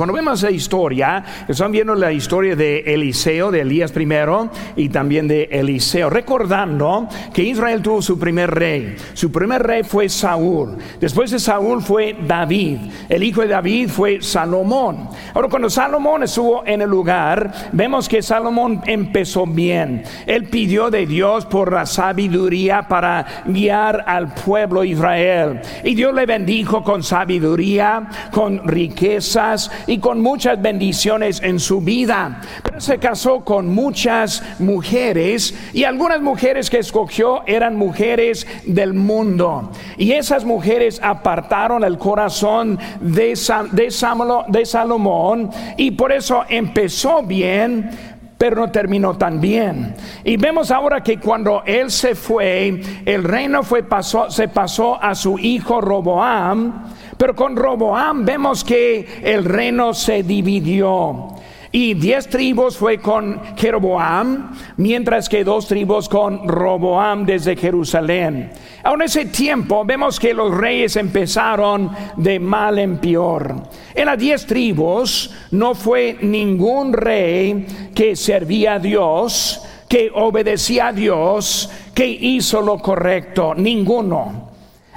Cuando vemos la historia, están viendo la historia de Eliseo, de Elías primero, y también de Eliseo, recordando que Israel tuvo su primer rey. Su primer rey fue Saúl. Después de Saúl fue David. El hijo de David fue Salomón. Ahora, cuando Salomón estuvo en el lugar, vemos que Salomón empezó bien. Él pidió de Dios por la sabiduría para guiar al pueblo Israel. Y Dios le bendijo con sabiduría, con riquezas y con muchas bendiciones en su vida. Pero se casó con muchas mujeres y algunas mujeres que escogió eran mujeres del mundo. Y esas mujeres apartaron el corazón de, Salomón y por eso empezó bien, pero no terminó tan bien. Y vemos ahora que cuando él se fue, el reino fue se pasó a su hijo Roboam pero con Roboam vemos que el reino se dividió. Y diez tribus fue con Jeroboam, mientras que dos tribus con Roboam desde Jerusalén. Ahora ese tiempo vemos que los reyes empezaron de mal en peor. En las diez tribus no fue ningún rey que servía a Dios, que obedecía a Dios, que hizo lo correcto, ninguno.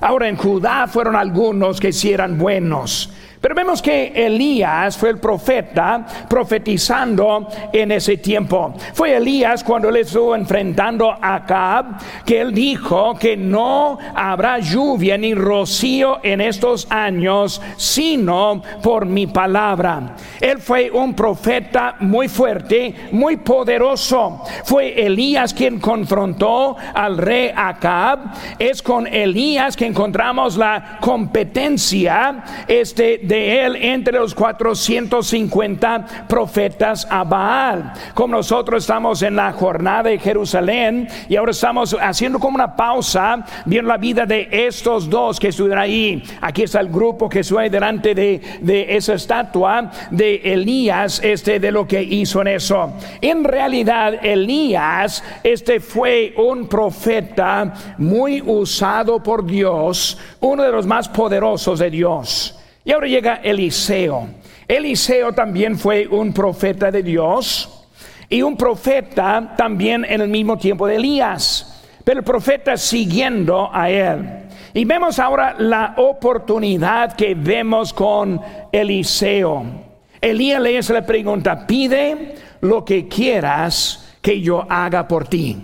Ahora en Judá fueron algunos que sí eran buenos, pero vemos que Elías fue el profeta profetizando en ese tiempo. Fue Elías cuando le estuvo enfrentando a Acab, que él dijo que no habrá lluvia ni rocío en estos años, sino por mi palabra. Él fue un profeta muy fuerte, muy poderoso. Fue Elías quien confrontó al rey Acab. Es con Elías que encontramos la competencia este de él entre los 450 profetas a Baal. Como nosotros estamos en la jornada de Jerusalén y ahora estamos haciendo como una pausa viendo la vida de estos dos que estuvieron ahí. Aquí está el grupo que estuvo delante de, de esa estatua de Elías, este de lo que hizo en eso. En realidad, Elías, este fue un profeta muy usado por Dios, uno de los más poderosos de Dios. Y ahora llega Eliseo. Eliseo también fue un profeta de Dios y un profeta también en el mismo tiempo de Elías, pero el profeta siguiendo a él. Y vemos ahora la oportunidad que vemos con Eliseo. Elías le hace la pregunta, pide lo que quieras que yo haga por ti.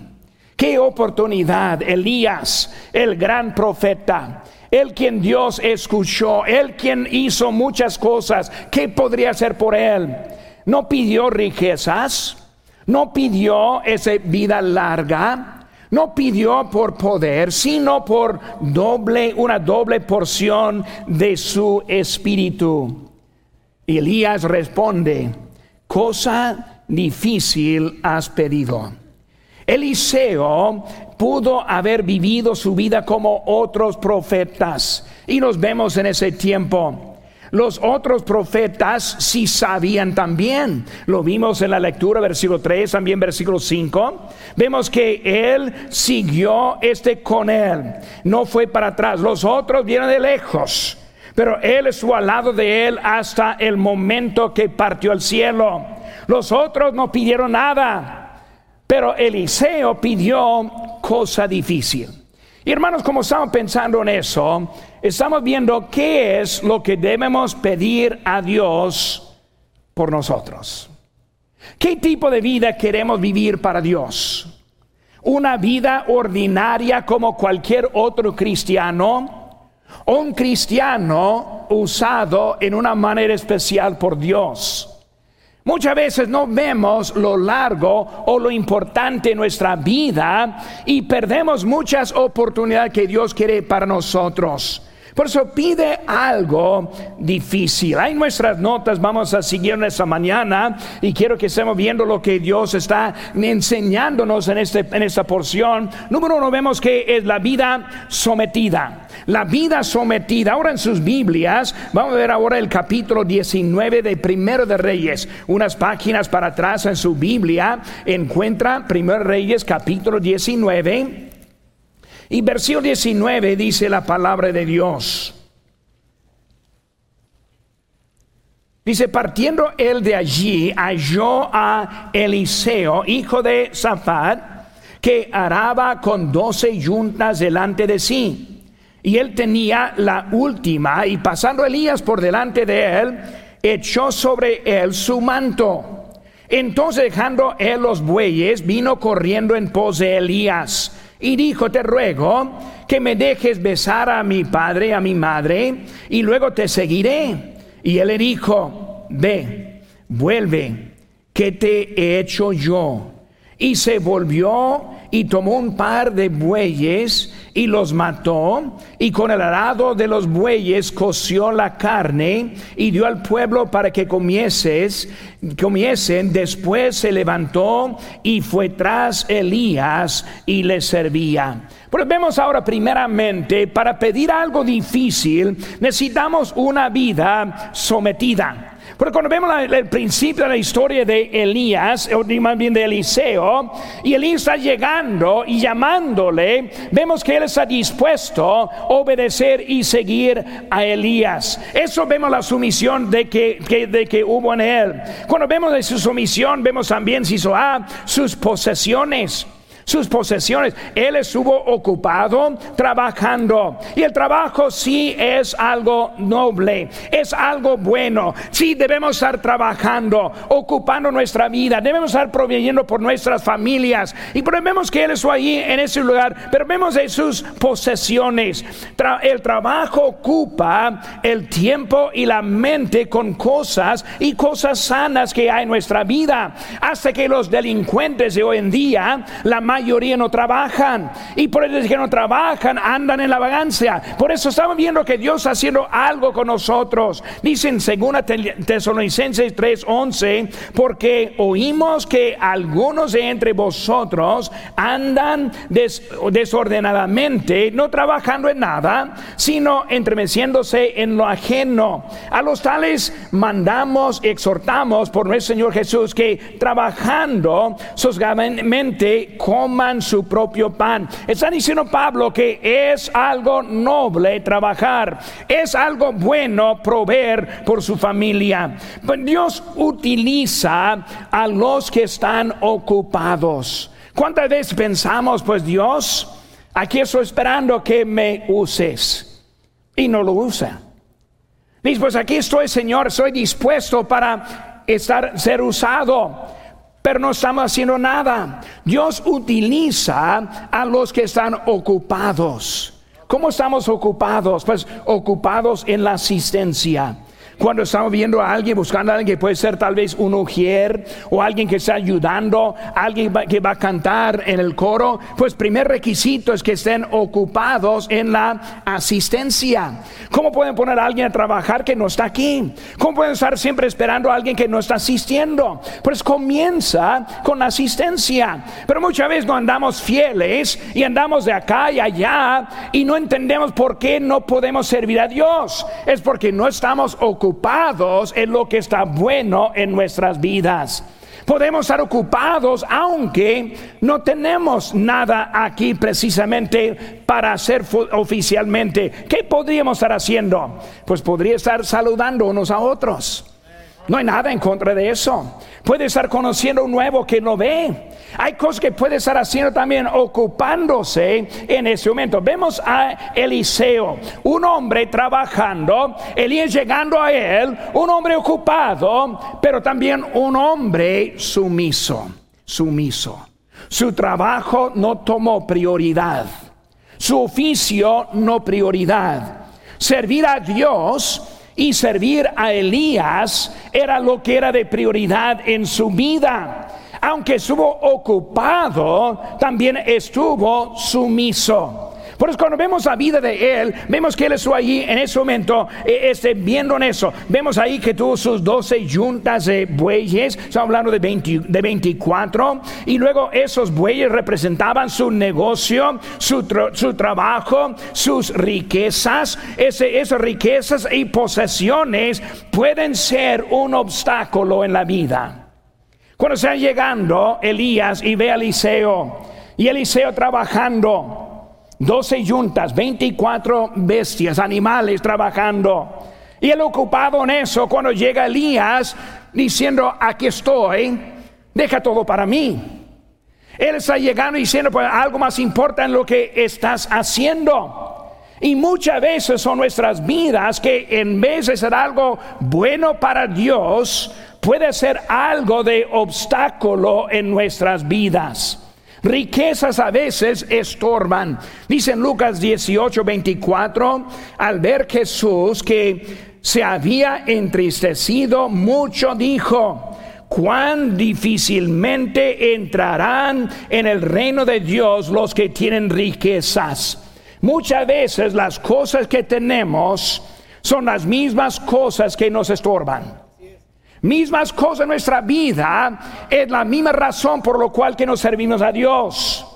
Qué oportunidad, Elías, el gran profeta, el quien Dios escuchó, el quien hizo muchas cosas, ¿qué podría hacer por él? No pidió riquezas, no pidió esa vida larga, no pidió por poder, sino por doble, una doble porción de su espíritu. Elías responde, cosa difícil has pedido. Eliseo pudo haber vivido su vida como otros profetas. Y nos vemos en ese tiempo. Los otros profetas sí sabían también. Lo vimos en la lectura, versículo 3, también versículo 5. Vemos que él siguió este con él. No fue para atrás. Los otros vieron de lejos. Pero él estuvo al lado de él hasta el momento que partió al cielo. Los otros no pidieron nada. Pero Eliseo pidió cosa difícil. Y hermanos, como estamos pensando en eso, estamos viendo qué es lo que debemos pedir a Dios por nosotros. ¿Qué tipo de vida queremos vivir para Dios? ¿Una vida ordinaria como cualquier otro cristiano? ¿O un cristiano usado en una manera especial por Dios? Muchas veces no vemos lo largo o lo importante en nuestra vida y perdemos muchas oportunidades que Dios quiere para nosotros. Por eso pide algo difícil. Hay nuestras notas, vamos a seguir en esta mañana y quiero que estemos viendo lo que Dios está enseñándonos en, este, en esta porción. Número uno, vemos que es la vida sometida. La vida sometida. Ahora en sus Biblias, vamos a ver ahora el capítulo 19 de Primero de Reyes. Unas páginas para atrás en su Biblia encuentra Primero Reyes capítulo 19. Y versículo 19 dice la palabra de Dios. Dice, partiendo él de allí, halló a Eliseo, hijo de Safat, que araba con doce yuntas delante de sí. Y él tenía la última, y pasando Elías por delante de él, echó sobre él su manto. Entonces dejando él los bueyes, vino corriendo en pos de Elías y dijo, te ruego que me dejes besar a mi padre, a mi madre, y luego te seguiré. Y él le dijo, ve, vuelve, que te he hecho yo. Y se volvió y tomó un par de bueyes y los mató y con el arado de los bueyes coció la carne y dio al pueblo para que comieses, comiesen. Después se levantó y fue tras Elías y le servía. Pero vemos ahora primeramente, para pedir algo difícil necesitamos una vida sometida. Porque cuando vemos el principio de la historia de Elías, o más bien de Eliseo, y Elías está llegando y llamándole, vemos que él está dispuesto a obedecer y seguir a Elías. Eso vemos la sumisión de que, de que hubo en él. Cuando vemos de su sumisión, vemos también si hizo a sus posesiones sus posesiones. Él estuvo ocupado trabajando. Y el trabajo sí es algo noble, es algo bueno. Sí debemos estar trabajando, ocupando nuestra vida, debemos estar proveyendo por nuestras familias. Y vemos que Él estuvo allí en ese lugar, pero vemos de sus posesiones. el trabajo ocupa el tiempo y la mente con cosas y cosas sanas que hay en nuestra vida. Hasta que los delincuentes de hoy en día, la mayoría mayoría no trabajan. Y por eso que no trabajan, andan en la vagancia. Por eso estamos viendo que Dios está haciendo algo con nosotros. Dicen según Tesalonicenses 3:11, porque oímos que algunos de entre vosotros andan desordenadamente, no trabajando en nada, sino entremeciéndose en lo ajeno. A los tales mandamos, exhortamos por nuestro Señor Jesús que trabajando sosgadamente como su propio pan. Está diciendo Pablo que es algo noble trabajar, es algo bueno proveer por su familia. Pues Dios utiliza a los que están ocupados. ¿Cuántas veces pensamos, pues Dios, aquí estoy esperando que me uses? Y no lo usa. Dice, pues aquí estoy, Señor, soy dispuesto para estar, ser usado pero no estamos haciendo nada. Dios utiliza a los que están ocupados. ¿Cómo estamos ocupados? Pues ocupados en la asistencia. Cuando estamos viendo a alguien, buscando a alguien que puede ser tal vez un ujier o alguien que está ayudando, alguien que va a cantar en el coro, pues primer requisito es que estén ocupados en la asistencia. ¿Cómo pueden poner a alguien a trabajar que no está aquí? ¿Cómo pueden estar siempre esperando a alguien que no está asistiendo? Pues comienza con la asistencia. Pero muchas veces no andamos fieles y andamos de acá y allá y no entendemos por qué no podemos servir a Dios. Es porque no estamos ocupados ocupados en lo que está bueno en nuestras vidas. Podemos estar ocupados aunque no tenemos nada aquí precisamente para hacer oficialmente. ¿Qué podríamos estar haciendo? Pues podría estar saludando unos a otros. No hay nada en contra de eso. Puede estar conociendo un nuevo que no ve. Hay cosas que puede estar haciendo también ocupándose en ese momento. Vemos a Eliseo, un hombre trabajando, Elías llegando a él, un hombre ocupado, pero también un hombre sumiso, sumiso. Su trabajo no tomó prioridad, su oficio no prioridad. Servir a Dios y servir a Elías era lo que era de prioridad en su vida aunque estuvo ocupado, también estuvo sumiso. Por eso cuando vemos la vida de él, vemos que él estuvo allí en ese momento, eh, este, viendo en eso. Vemos ahí que tuvo sus 12 juntas de bueyes, estamos hablando de, 20, de 24, y luego esos bueyes representaban su negocio, su, su trabajo, sus riquezas. Esas riquezas y posesiones pueden ser un obstáculo en la vida. Cuando está llegando Elías y ve a Eliseo, y Eliseo trabajando, 12 yuntas, 24 bestias, animales trabajando. Y él ocupado en eso cuando llega Elías diciendo, aquí estoy, deja todo para mí. Él está llegando diciendo, pues algo más importa en lo que estás haciendo. Y muchas veces son nuestras vidas que en vez de ser algo bueno para Dios, puede ser algo de obstáculo en nuestras vidas. Riquezas a veces estorban. Dice en Lucas 18, 24, al ver Jesús que se había entristecido mucho, dijo, cuán difícilmente entrarán en el reino de Dios los que tienen riquezas. Muchas veces las cosas que tenemos son las mismas cosas que nos estorban. Mismas cosas en nuestra vida es la misma razón por lo cual que nos servimos a Dios.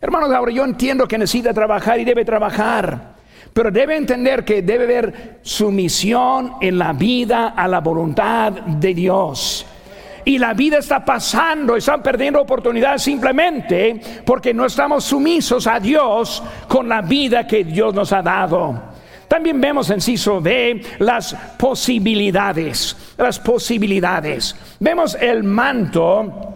Hermanos, ahora yo entiendo que necesita trabajar y debe trabajar. Pero debe entender que debe haber sumisión en la vida a la voluntad de Dios y la vida está pasando, están perdiendo oportunidades simplemente porque no estamos sumisos a Dios con la vida que Dios nos ha dado. También vemos en Ciso B las posibilidades, las posibilidades. Vemos el manto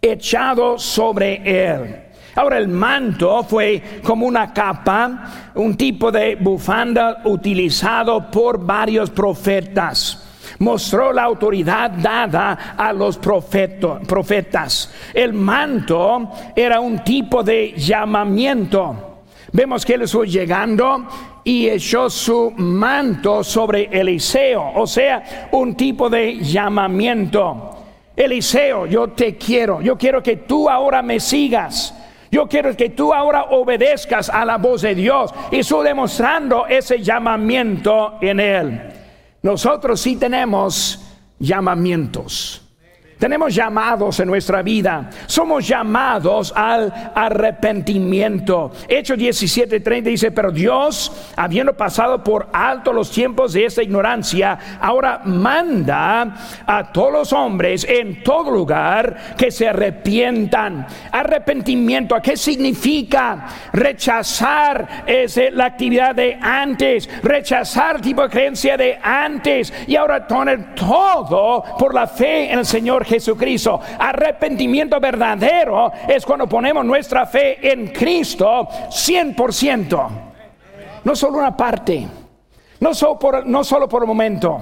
echado sobre él. Ahora el manto fue como una capa, un tipo de bufanda utilizado por varios profetas mostró la autoridad dada a los profetas. El manto era un tipo de llamamiento. Vemos que él estuvo llegando y echó su manto sobre Eliseo, o sea, un tipo de llamamiento. Eliseo, yo te quiero, yo quiero que tú ahora me sigas. Yo quiero que tú ahora obedezcas a la voz de Dios. Y estoy demostrando ese llamamiento en él. Nosotros sí tenemos llamamientos. Tenemos llamados en nuestra vida. Somos llamados al arrepentimiento. Hecho 17:30 dice, pero Dios, habiendo pasado por alto los tiempos de esta ignorancia, ahora manda a todos los hombres en todo lugar que se arrepientan. Arrepentimiento, ¿a qué significa? Rechazar ese, la actividad de antes, rechazar el tipo de creencia de antes y ahora poner todo por la fe en el Señor Jesucristo. Arrepentimiento verdadero es cuando ponemos nuestra fe en Cristo 100%. No solo una parte. No solo por, no solo por un momento.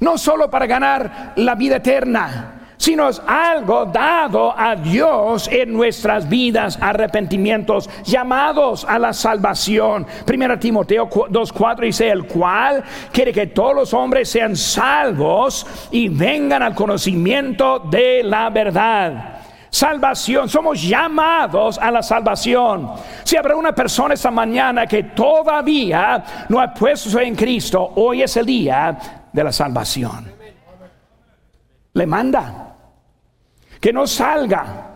No solo para ganar la vida eterna sino es algo dado a Dios en nuestras vidas, arrepentimientos, llamados a la salvación. Primera Timoteo 2.4 dice, el cual quiere que todos los hombres sean salvos y vengan al conocimiento de la verdad. Salvación, somos llamados a la salvación. Si habrá una persona esta mañana que todavía no ha puesto en Cristo, hoy es el día de la salvación. Le manda que no salga.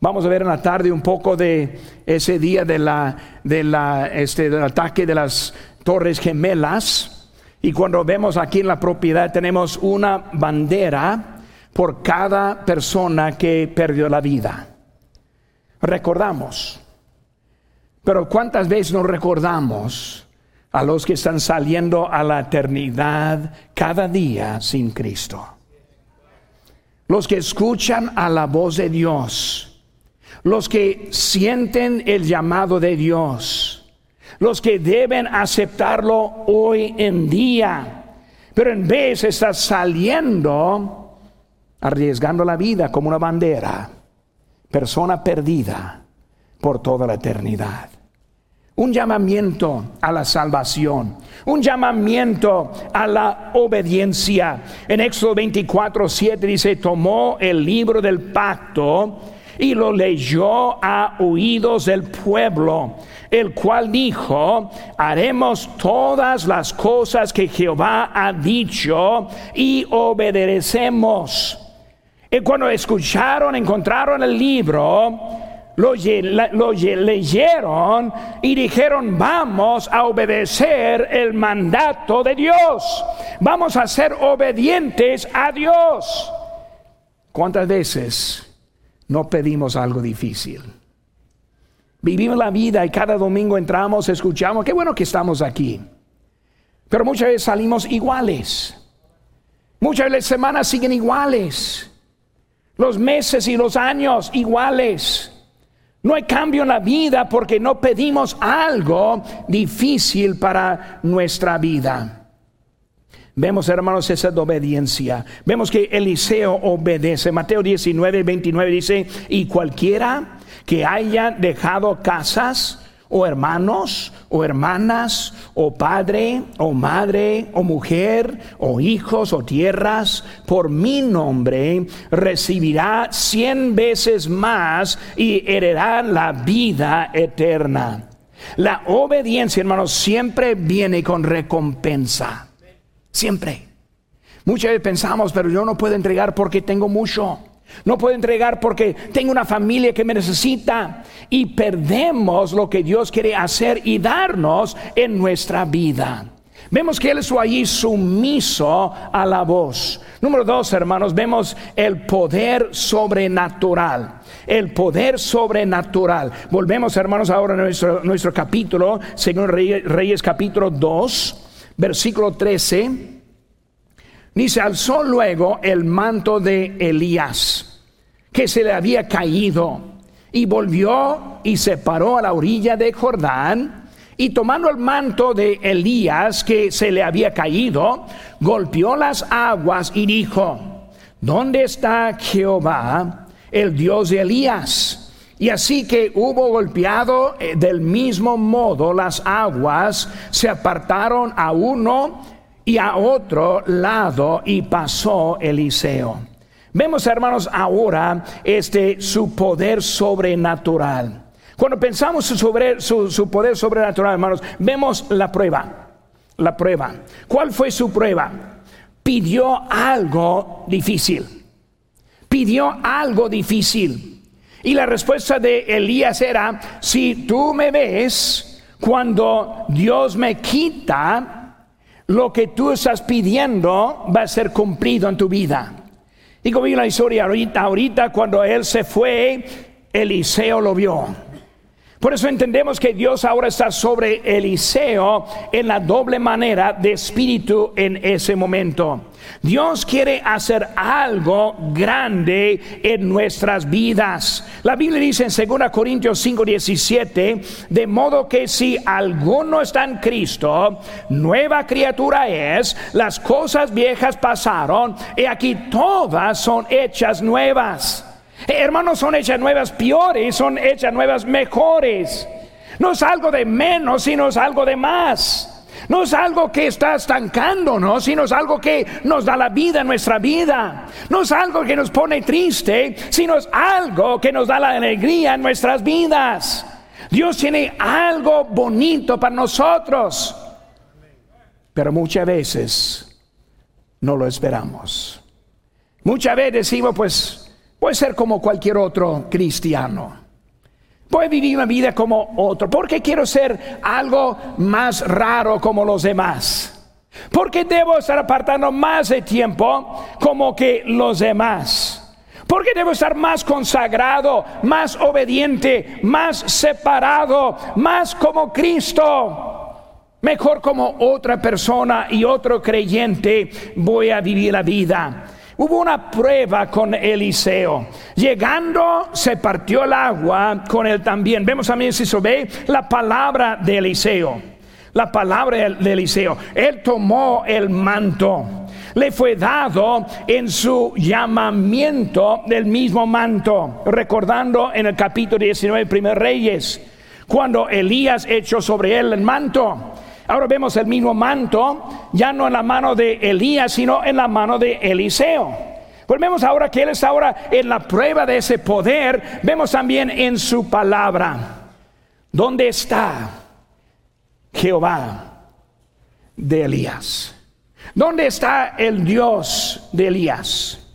Vamos a ver en la tarde un poco de ese día de la, de la, este, del ataque de las Torres Gemelas. Y cuando vemos aquí en la propiedad tenemos una bandera por cada persona que perdió la vida. Recordamos. Pero ¿cuántas veces nos recordamos a los que están saliendo a la eternidad cada día sin Cristo? Los que escuchan a la voz de Dios, los que sienten el llamado de Dios, los que deben aceptarlo hoy en día, pero en vez está saliendo arriesgando la vida como una bandera, persona perdida por toda la eternidad un llamamiento a la salvación, un llamamiento a la obediencia. En Éxodo 24, 7 dice, tomó el libro del pacto y lo leyó a oídos del pueblo, el cual dijo, haremos todas las cosas que Jehová ha dicho y obedecemos. Y cuando escucharon, encontraron el libro, lo, leyeron y dijeron, vamos a obedecer el mandato de Dios, vamos a ser obedientes a Dios. ¿Cuántas veces no pedimos algo difícil? Vivimos la vida y cada domingo entramos, escuchamos, qué bueno que estamos aquí. Pero muchas veces salimos iguales. Muchas veces las semanas siguen iguales. Los meses y los años iguales. No hay cambio en la vida porque no pedimos algo difícil para nuestra vida. Vemos, hermanos, esa obediencia. Vemos que Eliseo obedece. Mateo 19, 29 dice, y cualquiera que haya dejado casas, o hermanos, o hermanas, o padre, o madre, o mujer, o hijos, o tierras, por mi nombre, recibirá cien veces más y heredará la vida eterna. La obediencia, hermanos, siempre viene con recompensa. Siempre. Muchas veces pensamos, pero yo no puedo entregar porque tengo mucho. No puedo entregar porque tengo una familia que me necesita y perdemos lo que Dios quiere hacer y darnos en nuestra vida. Vemos que Él es allí sumiso a la voz. Número dos, hermanos, vemos el poder sobrenatural. El poder sobrenatural. Volvemos, hermanos, ahora a nuestro, nuestro capítulo, según Reyes, Reyes capítulo 2, versículo 13. Dice, alzó luego el manto de Elías, que se le había caído, y volvió y se paró a la orilla de Jordán, y tomando el manto de Elías que se le había caído, golpeó las aguas y dijo, ¿dónde está Jehová, el Dios de Elías? Y así que hubo golpeado eh, del mismo modo las aguas, se apartaron a uno y a otro lado y pasó Eliseo. Vemos, hermanos, ahora este su poder sobrenatural. Cuando pensamos sobre su, su poder sobrenatural, hermanos, vemos la prueba. La prueba. ¿Cuál fue su prueba? Pidió algo difícil. Pidió algo difícil. Y la respuesta de Elías era, si tú me ves cuando Dios me quita lo que tú estás pidiendo va a ser cumplido en tu vida. Y como vi la historia ahorita, ahorita cuando él se fue, Eliseo lo vio. Por eso entendemos que Dios ahora está sobre Eliseo en la doble manera de espíritu en ese momento. Dios quiere hacer algo grande en nuestras vidas. La Biblia dice en 2 Corintios 5:17, de modo que si alguno está en Cristo, nueva criatura es, las cosas viejas pasaron y aquí todas son hechas nuevas. Hermanos, son hechas nuevas peores, son hechas nuevas mejores. No es algo de menos, sino es algo de más. No es algo que está estancándonos, sino es algo que nos da la vida en nuestra vida. No es algo que nos pone triste, sino es algo que nos da la alegría en nuestras vidas. Dios tiene algo bonito para nosotros, pero muchas veces no lo esperamos. Muchas veces decimos, pues Puede ser como cualquier otro cristiano. Puede vivir una vida como otro. Porque quiero ser algo más raro como los demás. Porque debo estar apartando más de tiempo como que los demás. Porque debo estar más consagrado, más obediente, más separado, más como Cristo. Mejor como otra persona y otro creyente voy a vivir la vida. Hubo una prueba con Eliseo. Llegando, se partió el agua con él también. Vemos también, si se ve, la palabra de Eliseo. La palabra de Eliseo. Él tomó el manto. Le fue dado en su llamamiento del mismo manto. Recordando en el capítulo 19 de Primer Reyes, cuando Elías echó sobre él el manto Ahora vemos el mismo manto, ya no en la mano de Elías, sino en la mano de Eliseo. Pues vemos ahora que Él está ahora en la prueba de ese poder, vemos también en su palabra. ¿Dónde está Jehová de Elías? ¿Dónde está el Dios de Elías?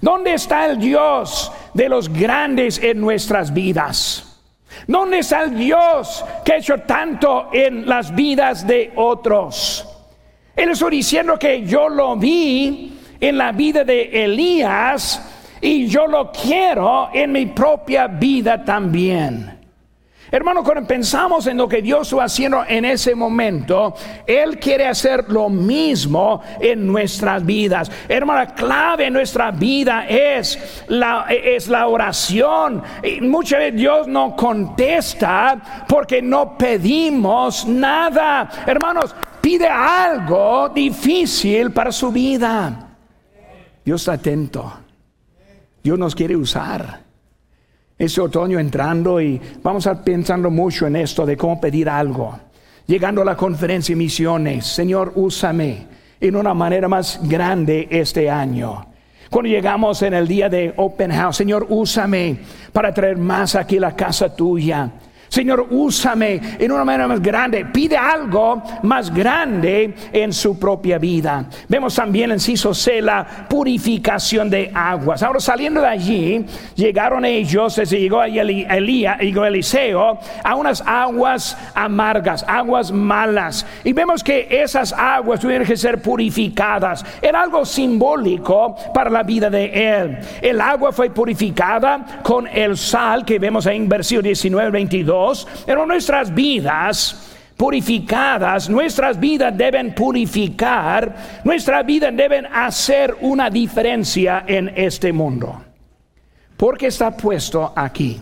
¿Dónde está el Dios de los grandes en nuestras vidas? ¿Dónde está el Dios que ha hecho tanto en las vidas de otros? Él está diciendo que yo lo vi en la vida de Elías y yo lo quiero en mi propia vida también. Hermano, cuando pensamos en lo que Dios está haciendo en ese momento, Él quiere hacer lo mismo en nuestras vidas. Hermano, la clave en nuestra vida es la, es la oración. Muchas veces Dios no contesta porque no pedimos nada. Hermanos, pide algo difícil para su vida. Dios está atento. Dios nos quiere usar. Este otoño entrando y vamos a estar pensando mucho en esto de cómo pedir algo. Llegando a la conferencia de misiones, Señor, úsame en una manera más grande este año. Cuando llegamos en el día de Open House, Señor, úsame para traer más aquí la casa tuya. Señor, úsame en una manera más grande. Pide algo más grande en su propia vida. Vemos también en Ciso C la purificación de aguas. Ahora saliendo de allí, llegaron ellos, se llegó a Elías, Eliseo, a unas aguas amargas, aguas malas. Y vemos que esas aguas tuvieron que ser purificadas. Era algo simbólico para la vida de él. El agua fue purificada con el sal que vemos ahí en versículo 19, 22 pero nuestras vidas purificadas, nuestras vidas deben purificar, nuestras vidas deben hacer una diferencia en este mundo. Porque está puesto aquí.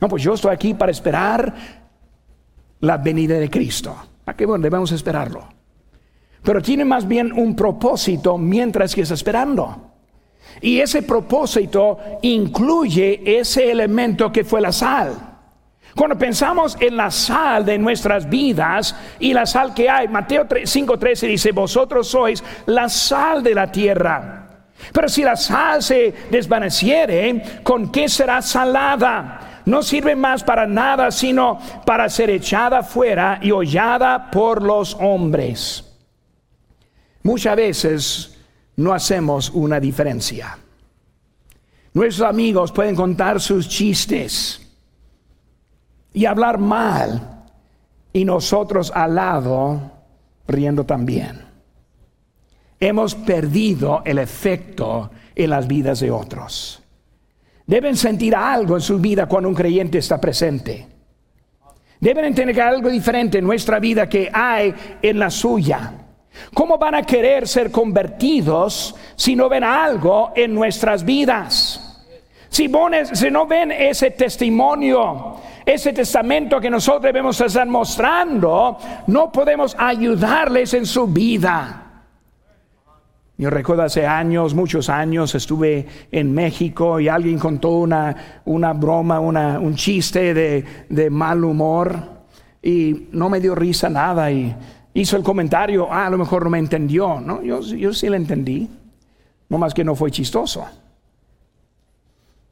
No, pues yo estoy aquí para esperar la venida de Cristo. ¿A qué bueno debemos esperarlo? Pero tiene más bien un propósito mientras que está esperando. Y ese propósito incluye ese elemento que fue la sal. Cuando pensamos en la sal de nuestras vidas y la sal que hay, Mateo 5:13 dice, vosotros sois la sal de la tierra. Pero si la sal se desvaneciere, ¿con qué será salada? No sirve más para nada, sino para ser echada fuera y hollada por los hombres. Muchas veces no hacemos una diferencia. Nuestros amigos pueden contar sus chistes y hablar mal y nosotros al lado riendo también. Hemos perdido el efecto en las vidas de otros. Deben sentir algo en su vida cuando un creyente está presente. Deben entender algo diferente en nuestra vida que hay en la suya. ¿Cómo van a querer ser convertidos si no ven algo en nuestras vidas? Si, si no ven ese testimonio, ese testamento que nosotros debemos estar mostrando, no podemos ayudarles en su vida. Yo recuerdo hace años, muchos años, estuve en México y alguien contó una, una broma, una, un chiste de, de, mal humor y no me dio risa nada y hizo el comentario, ah, a lo mejor no me entendió. ¿no? Yo, yo sí le entendí, no más que no fue chistoso.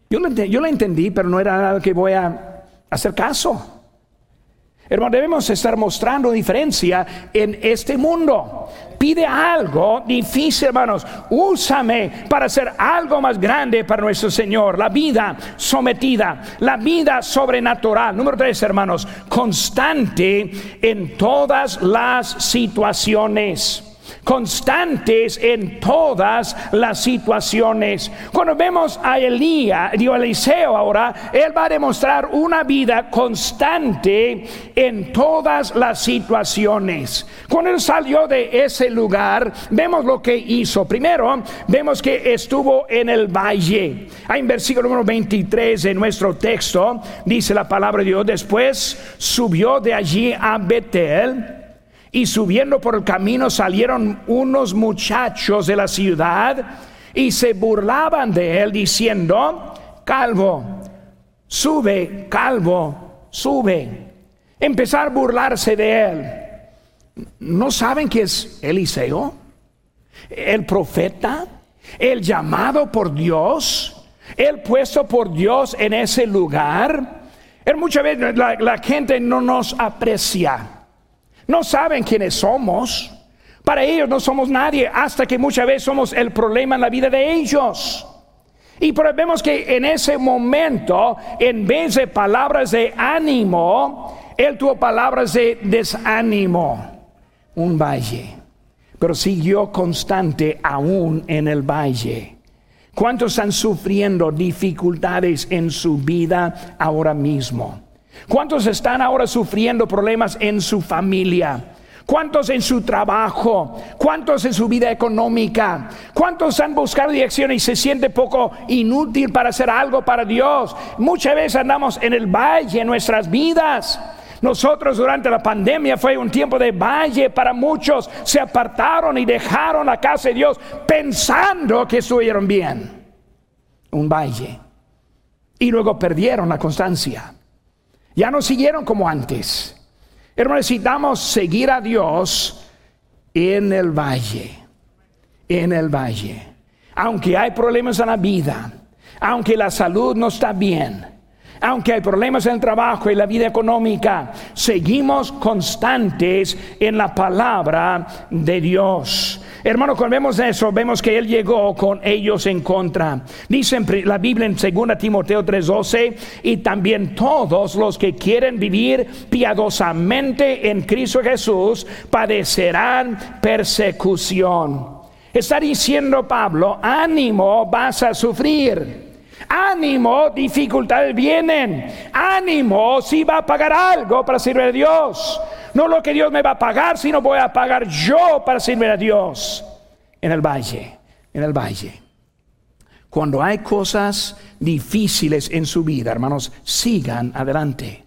Yo lo, yo lo entendí, pero no era nada que voy a hacer caso. Hermano, debemos estar mostrando diferencia en este mundo. Pide algo difícil, hermanos. Úsame para hacer algo más grande para nuestro Señor. La vida sometida, la vida sobrenatural. Número tres, hermanos, constante en todas las situaciones constantes en todas las situaciones. Cuando vemos a Elías, digo Eliseo ahora, él va a demostrar una vida constante en todas las situaciones. Cuando él salió de ese lugar, vemos lo que hizo. Primero, vemos que estuvo en el valle. Hay en versículo número 23 de nuestro texto, dice la palabra de Dios, después subió de allí a Betel y subiendo por el camino salieron unos muchachos de la ciudad y se burlaban de él diciendo, calvo, sube, calvo, sube. Empezar a burlarse de él. ¿No saben que es Eliseo? El profeta, el llamado por Dios, el puesto por Dios en ese lugar. Muchas veces la, la gente no nos aprecia. No saben quiénes somos. Para ellos no somos nadie hasta que muchas veces somos el problema en la vida de ellos. Y vemos que en ese momento, en vez de palabras de ánimo, él tuvo palabras de desánimo. Un valle. Pero siguió constante aún en el valle. ¿Cuántos están sufriendo dificultades en su vida ahora mismo? ¿Cuántos están ahora sufriendo problemas en su familia? ¿Cuántos en su trabajo? ¿Cuántos en su vida económica? ¿Cuántos han buscado dirección y se siente poco inútil para hacer algo para Dios? Muchas veces andamos en el valle en nuestras vidas. Nosotros durante la pandemia fue un tiempo de valle para muchos. Se apartaron y dejaron la casa de Dios pensando que estuvieron bien. Un valle. Y luego perdieron la constancia. Ya no siguieron como antes. Hermanos, necesitamos seguir a Dios en el valle, en el valle. Aunque hay problemas en la vida, aunque la salud no está bien, aunque hay problemas en el trabajo y la vida económica, seguimos constantes en la palabra de Dios. Hermano, cuando vemos eso, vemos que Él llegó con ellos en contra. Dice la Biblia en 2 Timoteo 3:12, y también todos los que quieren vivir piadosamente en Cristo Jesús padecerán persecución. Está diciendo Pablo, ánimo, vas a sufrir. Ánimo, dificultades vienen. Ánimo, si va a pagar algo para servir a Dios. No lo que Dios me va a pagar, sino voy a pagar yo para servir a Dios. En el valle, en el valle. Cuando hay cosas difíciles en su vida, hermanos, sigan adelante.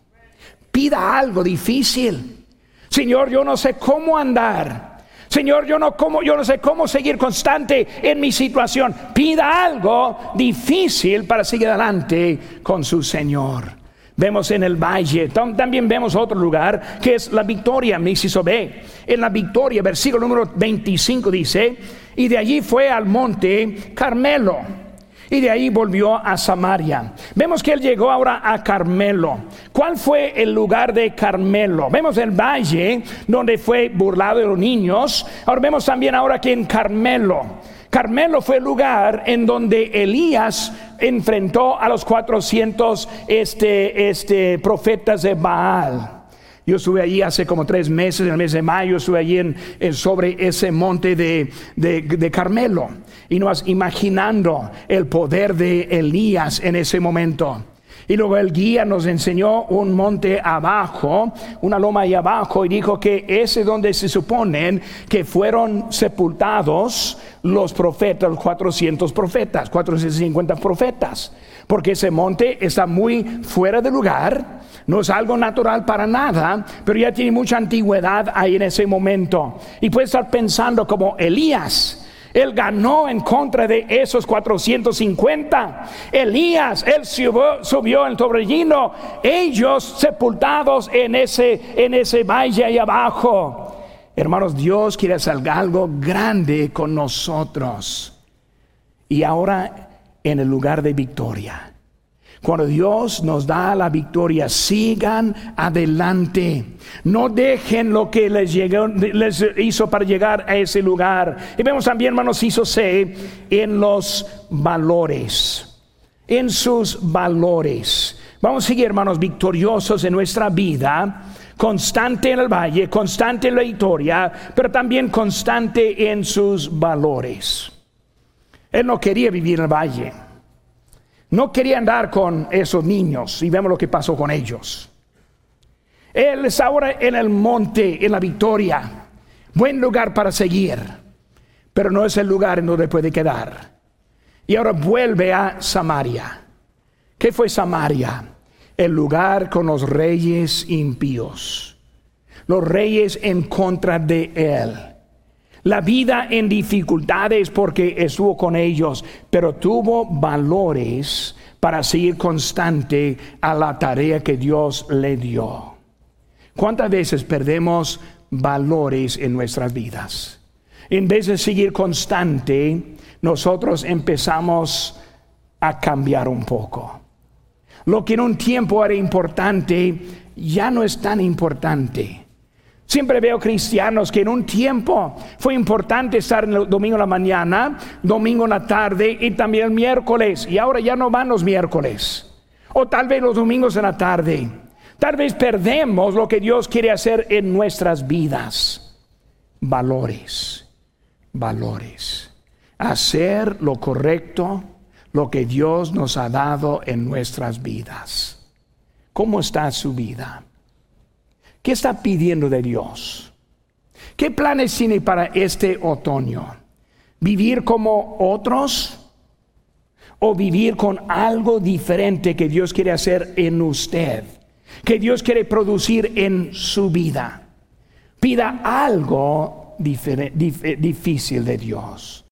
Pida algo difícil. Señor, yo no sé cómo andar. Señor, yo no, yo no sé cómo seguir constante en mi situación. Pida algo difícil para seguir adelante con su Señor. Vemos en el valle, también vemos otro lugar que es la victoria. En la victoria, versículo número 25 dice, y de allí fue al monte Carmelo. Y de ahí volvió a Samaria. Vemos que él llegó ahora a Carmelo. ¿Cuál fue el lugar de Carmelo? Vemos el valle donde fue burlado de los niños. Ahora vemos también ahora que en Carmelo. Carmelo fue el lugar en donde Elías enfrentó a los 400 este, este, profetas de Baal. Yo estuve allí hace como tres meses, en el mes de mayo, estuve allí en, sobre ese monte de, de, Carmelo. Y nos imaginando el poder de Elías en ese momento. Y luego el guía nos enseñó un monte abajo, una loma ahí abajo, y dijo que ese es donde se suponen que fueron sepultados los profetas, los 400 profetas, 450 profetas. Porque ese monte está muy fuera de lugar, no es algo natural para nada, pero ya tiene mucha antigüedad ahí en ese momento. Y puede estar pensando como Elías él ganó en contra de esos 450. Elías, él subió, subió el torbellino. Ellos sepultados en ese, en ese valle ahí abajo. Hermanos, Dios quiere hacer algo grande con nosotros. Y ahora en el lugar de victoria. Cuando Dios nos da la victoria, sigan adelante. No dejen lo que les, llegó, les hizo para llegar a ese lugar. Y vemos también, hermanos, hizo C en los valores. En sus valores. Vamos a seguir, hermanos, victoriosos en nuestra vida constante en el valle, constante en la victoria, pero también constante en sus valores. Él no quería vivir en el valle. No quería andar con esos niños y vemos lo que pasó con ellos. Él es ahora en el monte, en la victoria. Buen lugar para seguir, pero no es el lugar en donde puede quedar. Y ahora vuelve a Samaria. ¿Qué fue Samaria? El lugar con los reyes impíos. Los reyes en contra de él la vida en dificultades porque estuvo con ellos, pero tuvo valores para seguir constante a la tarea que Dios le dio. ¿Cuántas veces perdemos valores en nuestras vidas? En vez de seguir constante, nosotros empezamos a cambiar un poco. Lo que en un tiempo era importante ya no es tan importante. Siempre veo cristianos que en un tiempo fue importante estar el domingo en la mañana, domingo en la tarde y también el miércoles. Y ahora ya no van los miércoles. O tal vez los domingos en la tarde. Tal vez perdemos lo que Dios quiere hacer en nuestras vidas. Valores, valores. Hacer lo correcto, lo que Dios nos ha dado en nuestras vidas. ¿Cómo está su vida? ¿Qué está pidiendo de Dios? ¿Qué planes tiene para este otoño? ¿Vivir como otros? ¿O vivir con algo diferente que Dios quiere hacer en usted? Que Dios quiere producir en su vida. Pida algo difícil de Dios.